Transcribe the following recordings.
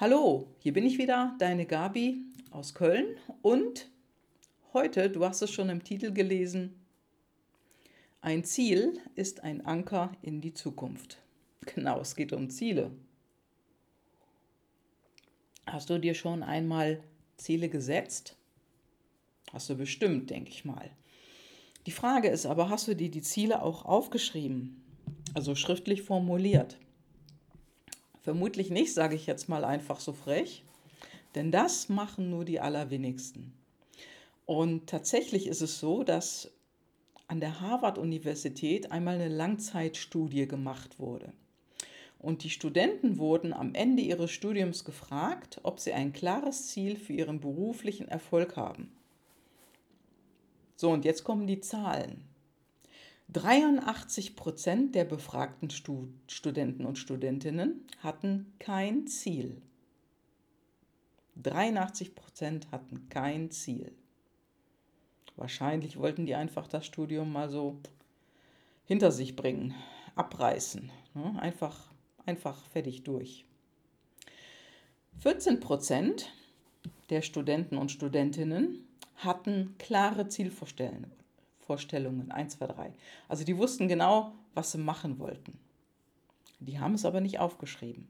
Hallo, hier bin ich wieder, deine Gabi aus Köln und heute, du hast es schon im Titel gelesen, ein Ziel ist ein Anker in die Zukunft. Genau, es geht um Ziele. Hast du dir schon einmal Ziele gesetzt? Hast du bestimmt, denke ich mal. Die Frage ist aber, hast du dir die Ziele auch aufgeschrieben, also schriftlich formuliert? Vermutlich nicht, sage ich jetzt mal einfach so frech, denn das machen nur die allerwenigsten. Und tatsächlich ist es so, dass an der Harvard-Universität einmal eine Langzeitstudie gemacht wurde. Und die Studenten wurden am Ende ihres Studiums gefragt, ob sie ein klares Ziel für ihren beruflichen Erfolg haben. So, und jetzt kommen die Zahlen. 83 Prozent der befragten Studenten und Studentinnen hatten kein Ziel. 83 Prozent hatten kein Ziel. Wahrscheinlich wollten die einfach das Studium mal so hinter sich bringen, abreißen. Ne? Einfach, einfach fertig durch. 14 Prozent der Studenten und Studentinnen hatten klare Zielvorstellungen Vorstellungen, 1, 2, 3. Also die wussten genau, was sie machen wollten. Die haben es aber nicht aufgeschrieben.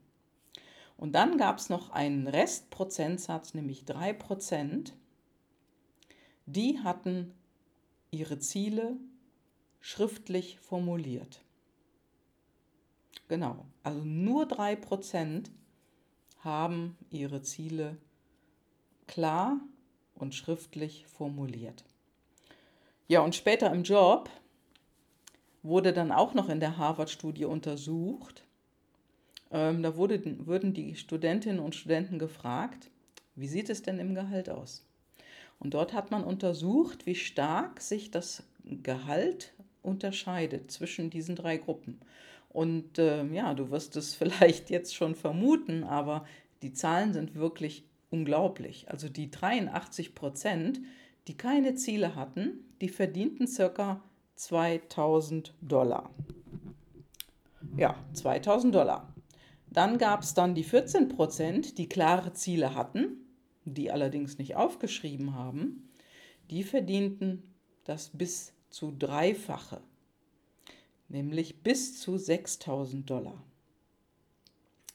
Und dann gab es noch einen Restprozentsatz, nämlich 3 Prozent, die hatten ihre Ziele schriftlich formuliert. Genau, also nur 3 Prozent haben ihre Ziele klar und schriftlich formuliert. Ja, und später im Job wurde dann auch noch in der Harvard-Studie untersucht. Ähm, da wurde, wurden die Studentinnen und Studenten gefragt, wie sieht es denn im Gehalt aus? Und dort hat man untersucht, wie stark sich das Gehalt unterscheidet zwischen diesen drei Gruppen. Und äh, ja, du wirst es vielleicht jetzt schon vermuten, aber die Zahlen sind wirklich unglaublich. Also die 83 Prozent, die keine Ziele hatten, die verdienten circa 2000 Dollar. Ja, 2000 Dollar. Dann gab es dann die 14 Prozent, die klare Ziele hatten, die allerdings nicht aufgeschrieben haben. Die verdienten das bis zu dreifache, nämlich bis zu 6000 Dollar.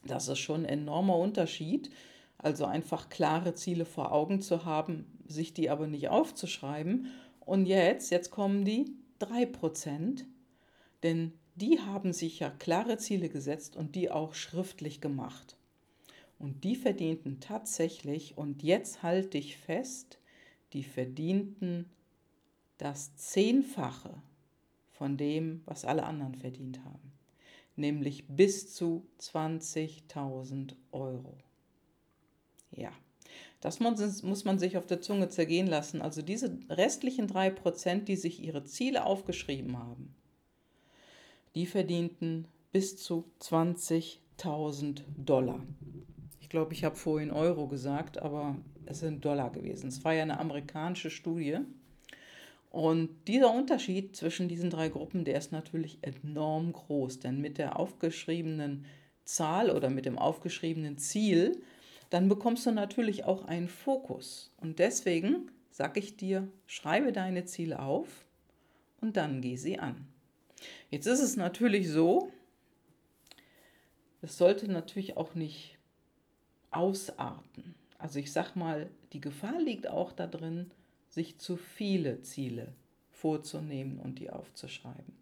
Das ist schon ein enormer Unterschied. Also einfach klare Ziele vor Augen zu haben, sich die aber nicht aufzuschreiben und jetzt, jetzt kommen die 3%, denn die haben sich ja klare Ziele gesetzt und die auch schriftlich gemacht. Und die verdienten tatsächlich, und jetzt halte ich fest, die verdienten das Zehnfache von dem, was alle anderen verdient haben, nämlich bis zu 20.000 Euro. Ja. Das muss man sich auf der Zunge zergehen lassen. Also diese restlichen drei Prozent, die sich ihre Ziele aufgeschrieben haben, die verdienten bis zu 20.000 Dollar. Ich glaube, ich habe vorhin Euro gesagt, aber es sind Dollar gewesen. Es war ja eine amerikanische Studie. Und dieser Unterschied zwischen diesen drei Gruppen, der ist natürlich enorm groß, denn mit der aufgeschriebenen Zahl oder mit dem aufgeschriebenen Ziel dann bekommst du natürlich auch einen Fokus. Und deswegen sage ich dir, schreibe deine Ziele auf und dann geh sie an. Jetzt ist es natürlich so, es sollte natürlich auch nicht ausarten. Also ich sage mal, die Gefahr liegt auch darin, sich zu viele Ziele vorzunehmen und die aufzuschreiben.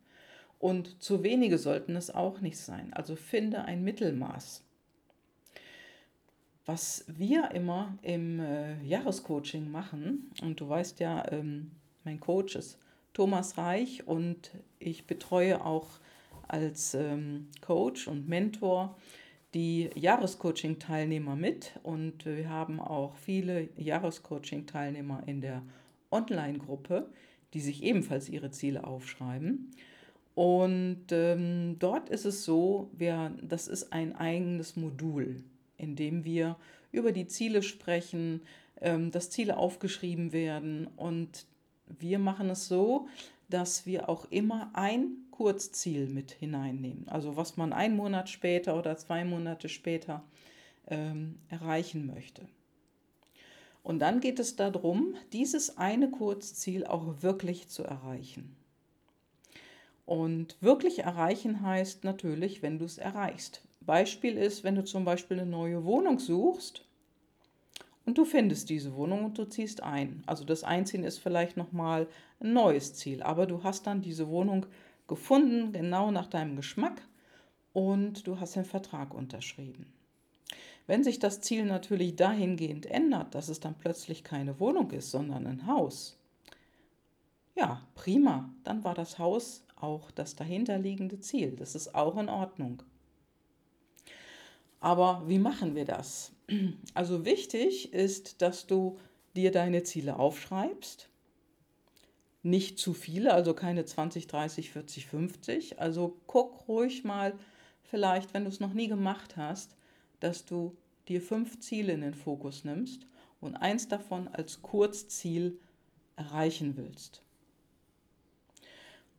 Und zu wenige sollten es auch nicht sein. Also finde ein Mittelmaß. Was wir immer im äh, Jahrescoaching machen, und du weißt ja, ähm, mein Coach ist Thomas Reich und ich betreue auch als ähm, Coach und Mentor die Jahrescoaching-Teilnehmer mit. Und wir haben auch viele Jahrescoaching-Teilnehmer in der Online-Gruppe, die sich ebenfalls ihre Ziele aufschreiben. Und ähm, dort ist es so, wir, das ist ein eigenes Modul indem wir über die Ziele sprechen, ähm, dass Ziele aufgeschrieben werden. Und wir machen es so, dass wir auch immer ein Kurzziel mit hineinnehmen. Also was man einen Monat später oder zwei Monate später ähm, erreichen möchte. Und dann geht es darum, dieses eine Kurzziel auch wirklich zu erreichen. Und wirklich erreichen heißt natürlich, wenn du es erreichst. Beispiel ist, wenn du zum Beispiel eine neue Wohnung suchst und du findest diese Wohnung und du ziehst ein. Also das Einziehen ist vielleicht nochmal ein neues Ziel, aber du hast dann diese Wohnung gefunden, genau nach deinem Geschmack und du hast den Vertrag unterschrieben. Wenn sich das Ziel natürlich dahingehend ändert, dass es dann plötzlich keine Wohnung ist, sondern ein Haus, ja, prima, dann war das Haus auch das dahinterliegende Ziel. Das ist auch in Ordnung. Aber wie machen wir das? Also wichtig ist, dass du dir deine Ziele aufschreibst. Nicht zu viele, also keine 20, 30, 40, 50. Also guck ruhig mal, vielleicht, wenn du es noch nie gemacht hast, dass du dir fünf Ziele in den Fokus nimmst und eins davon als Kurzziel erreichen willst.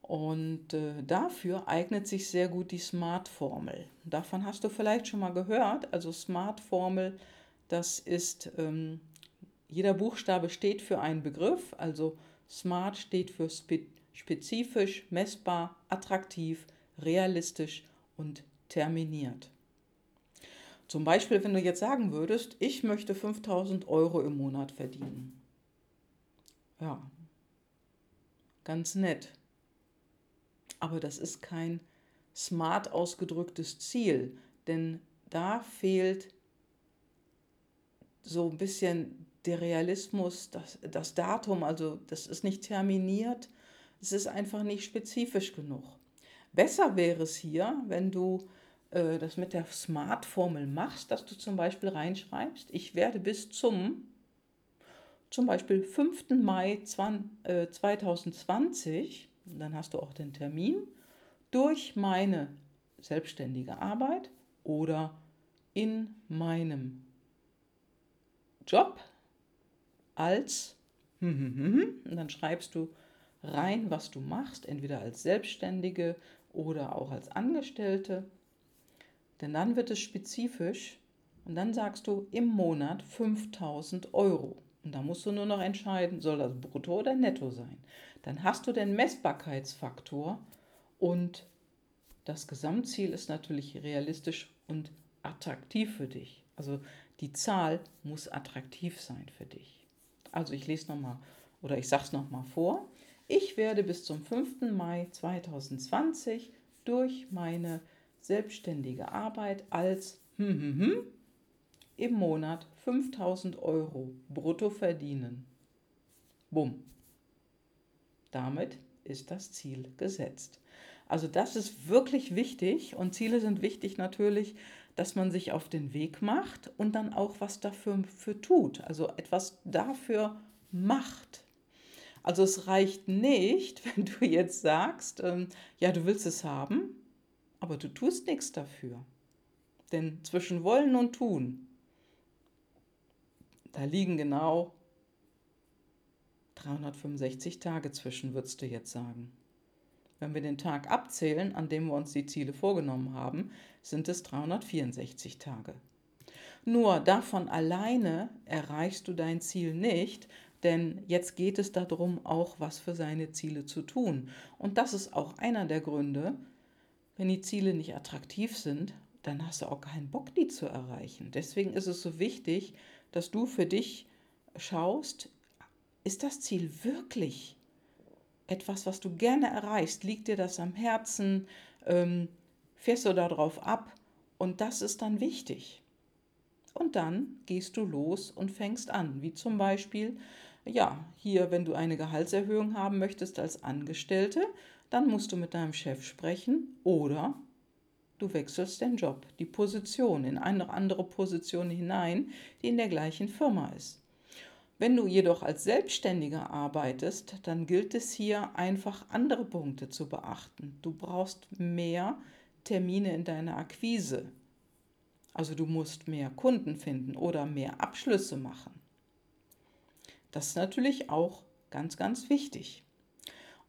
Und äh, dafür eignet sich sehr gut die Smart-Formel. Davon hast du vielleicht schon mal gehört. Also Smart-Formel, das ist, ähm, jeder Buchstabe steht für einen Begriff. Also Smart steht für spe spezifisch, messbar, attraktiv, realistisch und terminiert. Zum Beispiel, wenn du jetzt sagen würdest, ich möchte 5000 Euro im Monat verdienen. Ja, ganz nett. Aber das ist kein smart ausgedrücktes Ziel, denn da fehlt so ein bisschen der Realismus, das, das Datum, also das ist nicht terminiert, es ist einfach nicht spezifisch genug. Besser wäre es hier, wenn du äh, das mit der Smart-Formel machst, dass du zum Beispiel reinschreibst, ich werde bis zum zum Beispiel 5. Mai 2020, äh, dann hast du auch den Termin, durch meine selbstständige Arbeit oder in meinem Job als, und dann schreibst du rein, was du machst, entweder als Selbstständige oder auch als Angestellte denn dann wird es spezifisch und dann sagst du im Monat 5000 Euro. Und da musst du nur noch entscheiden, soll das brutto oder netto sein. Dann hast du den Messbarkeitsfaktor und das Gesamtziel ist natürlich realistisch und attraktiv für dich. Also die Zahl muss attraktiv sein für dich. Also ich lese nochmal oder ich sage es nochmal vor. Ich werde bis zum 5. Mai 2020 durch meine selbstständige Arbeit als hm, hm, hm, im Monat 5000 Euro brutto verdienen. Bumm. Damit ist das Ziel gesetzt. Also das ist wirklich wichtig und Ziele sind wichtig natürlich, dass man sich auf den Weg macht und dann auch was dafür für tut, also etwas dafür macht. Also es reicht nicht, wenn du jetzt sagst, ähm, ja, du willst es haben, aber du tust nichts dafür. Denn zwischen Wollen und Tun, da liegen genau 365 Tage zwischen, würdest du jetzt sagen. Wenn wir den Tag abzählen, an dem wir uns die Ziele vorgenommen haben, sind es 364 Tage. Nur davon alleine erreichst du dein Ziel nicht, denn jetzt geht es darum, auch was für seine Ziele zu tun. Und das ist auch einer der Gründe, wenn die Ziele nicht attraktiv sind, dann hast du auch keinen Bock, die zu erreichen. Deswegen ist es so wichtig, dass du für dich schaust, ist das Ziel wirklich etwas, was du gerne erreichst? Liegt dir das am Herzen? Ähm, fährst du darauf ab? Und das ist dann wichtig. Und dann gehst du los und fängst an, wie zum Beispiel, ja, hier, wenn du eine Gehaltserhöhung haben möchtest als Angestellte, dann musst du mit deinem Chef sprechen oder du wechselst den Job, die Position in eine andere Position hinein, die in der gleichen Firma ist. Wenn du jedoch als Selbstständiger arbeitest, dann gilt es hier einfach andere Punkte zu beachten. Du brauchst mehr Termine in deiner Akquise. Also du musst mehr Kunden finden oder mehr Abschlüsse machen. Das ist natürlich auch ganz, ganz wichtig.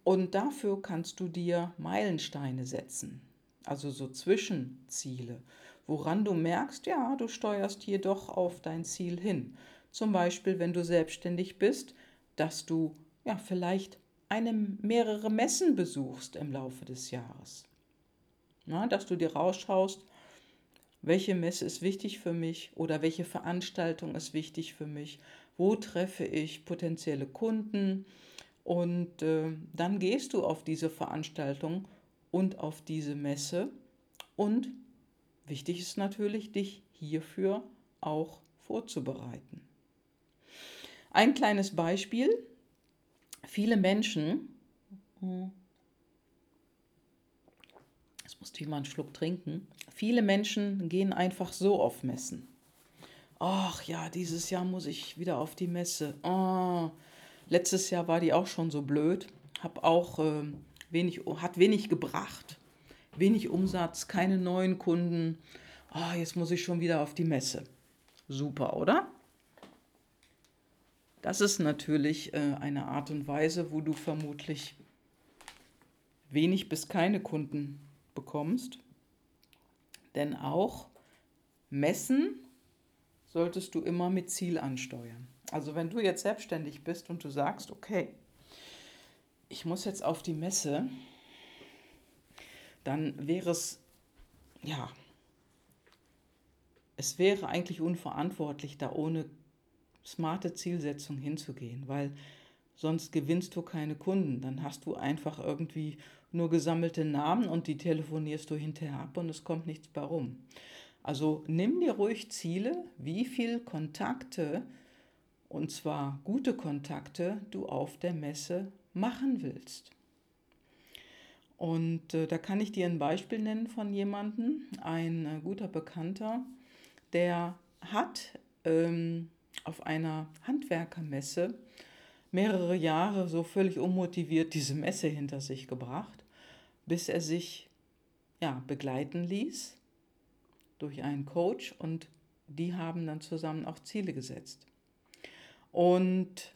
Und dafür kannst du dir Meilensteine setzen, also so Zwischenziele. woran du merkst, ja, du steuerst hier doch auf dein Ziel hin. Zum Beispiel, wenn du selbstständig bist, dass du ja vielleicht eine mehrere Messen besuchst im Laufe des Jahres. Na, dass du dir rausschaust, welche Messe ist wichtig für mich oder welche Veranstaltung ist wichtig für mich, wo treffe ich potenzielle Kunden und äh, dann gehst du auf diese Veranstaltung und auf diese Messe und wichtig ist natürlich, dich hierfür auch vorzubereiten. Ein kleines Beispiel. Viele Menschen, hm, jetzt musste ich mal einen Schluck trinken, viele Menschen gehen einfach so auf Messen. Ach ja, dieses Jahr muss ich wieder auf die Messe. Oh, letztes Jahr war die auch schon so blöd. Hab auch äh, wenig, hat wenig gebracht. Wenig Umsatz, keine neuen Kunden. Ah, jetzt muss ich schon wieder auf die Messe. Super, oder? Das ist natürlich äh, eine Art und Weise, wo du vermutlich wenig bis keine Kunden bekommst. Denn auch Messen solltest du immer mit Ziel ansteuern. Also wenn du jetzt selbstständig bist und du sagst, okay, ich muss jetzt auf die Messe, dann wäre es, ja, es wäre eigentlich unverantwortlich, da ohne smarte Zielsetzung hinzugehen, weil sonst gewinnst du keine Kunden. Dann hast du einfach irgendwie nur gesammelte Namen und die telefonierst du hinterher ab und es kommt nichts bei rum. Also nimm dir ruhig Ziele, wie viel Kontakte, und zwar gute Kontakte, du auf der Messe machen willst. Und äh, da kann ich dir ein Beispiel nennen von jemandem, ein äh, guter Bekannter, der hat ähm, auf einer Handwerkermesse mehrere Jahre so völlig unmotiviert diese Messe hinter sich gebracht, bis er sich ja, begleiten ließ durch einen Coach und die haben dann zusammen auch Ziele gesetzt. Und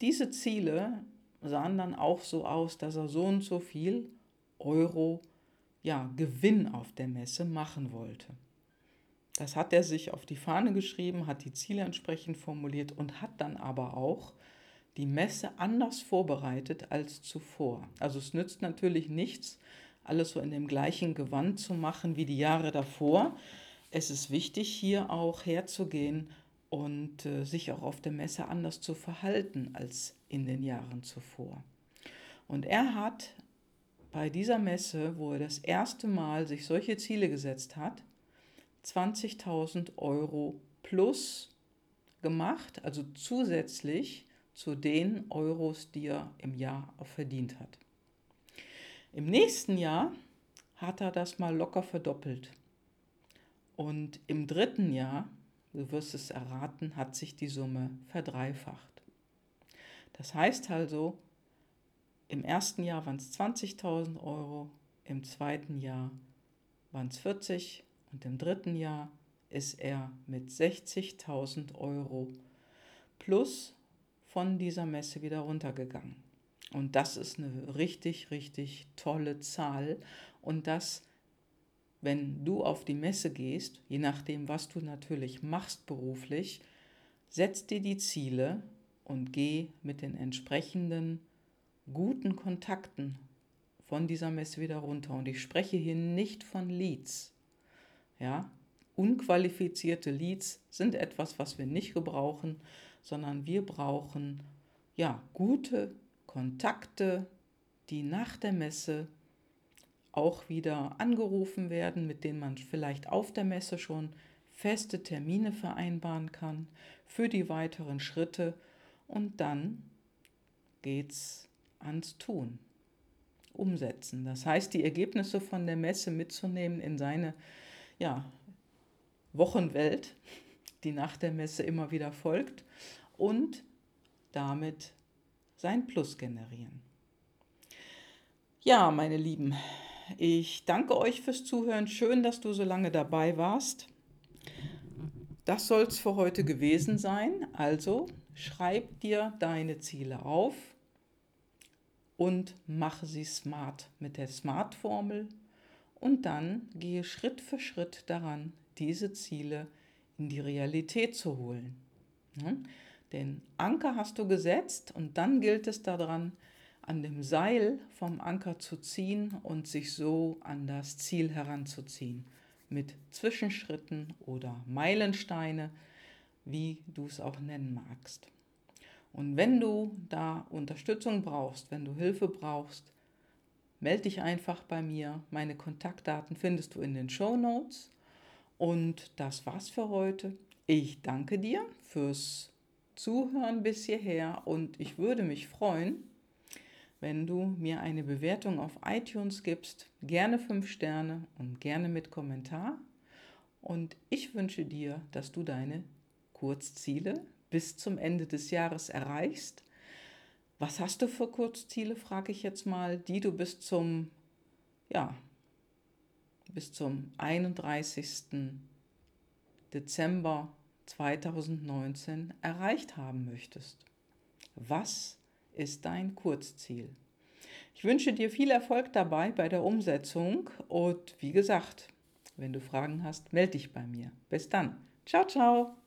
diese Ziele sahen dann auch so aus, dass er so und so viel Euro ja, Gewinn auf der Messe machen wollte. Das hat er sich auf die Fahne geschrieben, hat die Ziele entsprechend formuliert und hat dann aber auch die Messe anders vorbereitet als zuvor. Also es nützt natürlich nichts, alles so in dem gleichen Gewand zu machen wie die Jahre davor. Es ist wichtig, hier auch herzugehen und äh, sich auch auf der Messe anders zu verhalten als in den Jahren zuvor. Und er hat bei dieser Messe, wo er das erste Mal sich solche Ziele gesetzt hat, 20.000 Euro plus gemacht, also zusätzlich zu den Euros, die er im Jahr auch verdient hat. Im nächsten Jahr hat er das mal locker verdoppelt. Und im dritten Jahr, du wirst es erraten, hat sich die Summe verdreifacht. Das heißt also, im ersten Jahr waren es 20.000 Euro, im zweiten Jahr waren es 40 und im dritten Jahr ist er mit 60.000 Euro plus von dieser Messe wieder runtergegangen. Und das ist eine richtig, richtig tolle Zahl. Und das, wenn du auf die Messe gehst, je nachdem, was du natürlich machst beruflich, setz dir die Ziele und geh mit den entsprechenden guten Kontakten von dieser Messe wieder runter. Und ich spreche hier nicht von Leads. Ja, unqualifizierte Leads sind etwas, was wir nicht gebrauchen, sondern wir brauchen ja gute Kontakte, die nach der Messe auch wieder angerufen werden, mit denen man vielleicht auf der Messe schon feste Termine vereinbaren kann für die weiteren Schritte und dann geht's ans Tun, umsetzen. Das heißt, die Ergebnisse von der Messe mitzunehmen in seine ja, Wochenwelt, die nach der Messe immer wieder folgt und damit sein Plus generieren. Ja, meine Lieben, ich danke euch fürs Zuhören. Schön, dass du so lange dabei warst. Das soll es für heute gewesen sein. Also schreib dir deine Ziele auf und mache sie smart mit der Smart-Formel und dann gehe Schritt für Schritt daran, diese Ziele in die Realität zu holen. Ja? Den Anker hast du gesetzt und dann gilt es daran, an dem Seil vom Anker zu ziehen und sich so an das Ziel heranzuziehen. Mit Zwischenschritten oder Meilensteine, wie du es auch nennen magst. Und wenn du da Unterstützung brauchst, wenn du Hilfe brauchst, melde dich einfach bei mir. Meine Kontaktdaten findest du in den Show Notes. Und das war's für heute. Ich danke dir fürs Zuhören bis hierher und ich würde mich freuen, wenn du mir eine Bewertung auf iTunes gibst. Gerne fünf Sterne und gerne mit Kommentar. Und ich wünsche dir, dass du deine Kurzziele bis zum Ende des Jahres erreichst. Was hast du für Kurzziele, frage ich jetzt mal, die du bis zum, ja, bis zum 31. Dezember 2019 erreicht haben möchtest. Was ist dein Kurzziel? Ich wünsche dir viel Erfolg dabei bei der Umsetzung und wie gesagt, wenn du Fragen hast, melde dich bei mir. Bis dann. Ciao, ciao.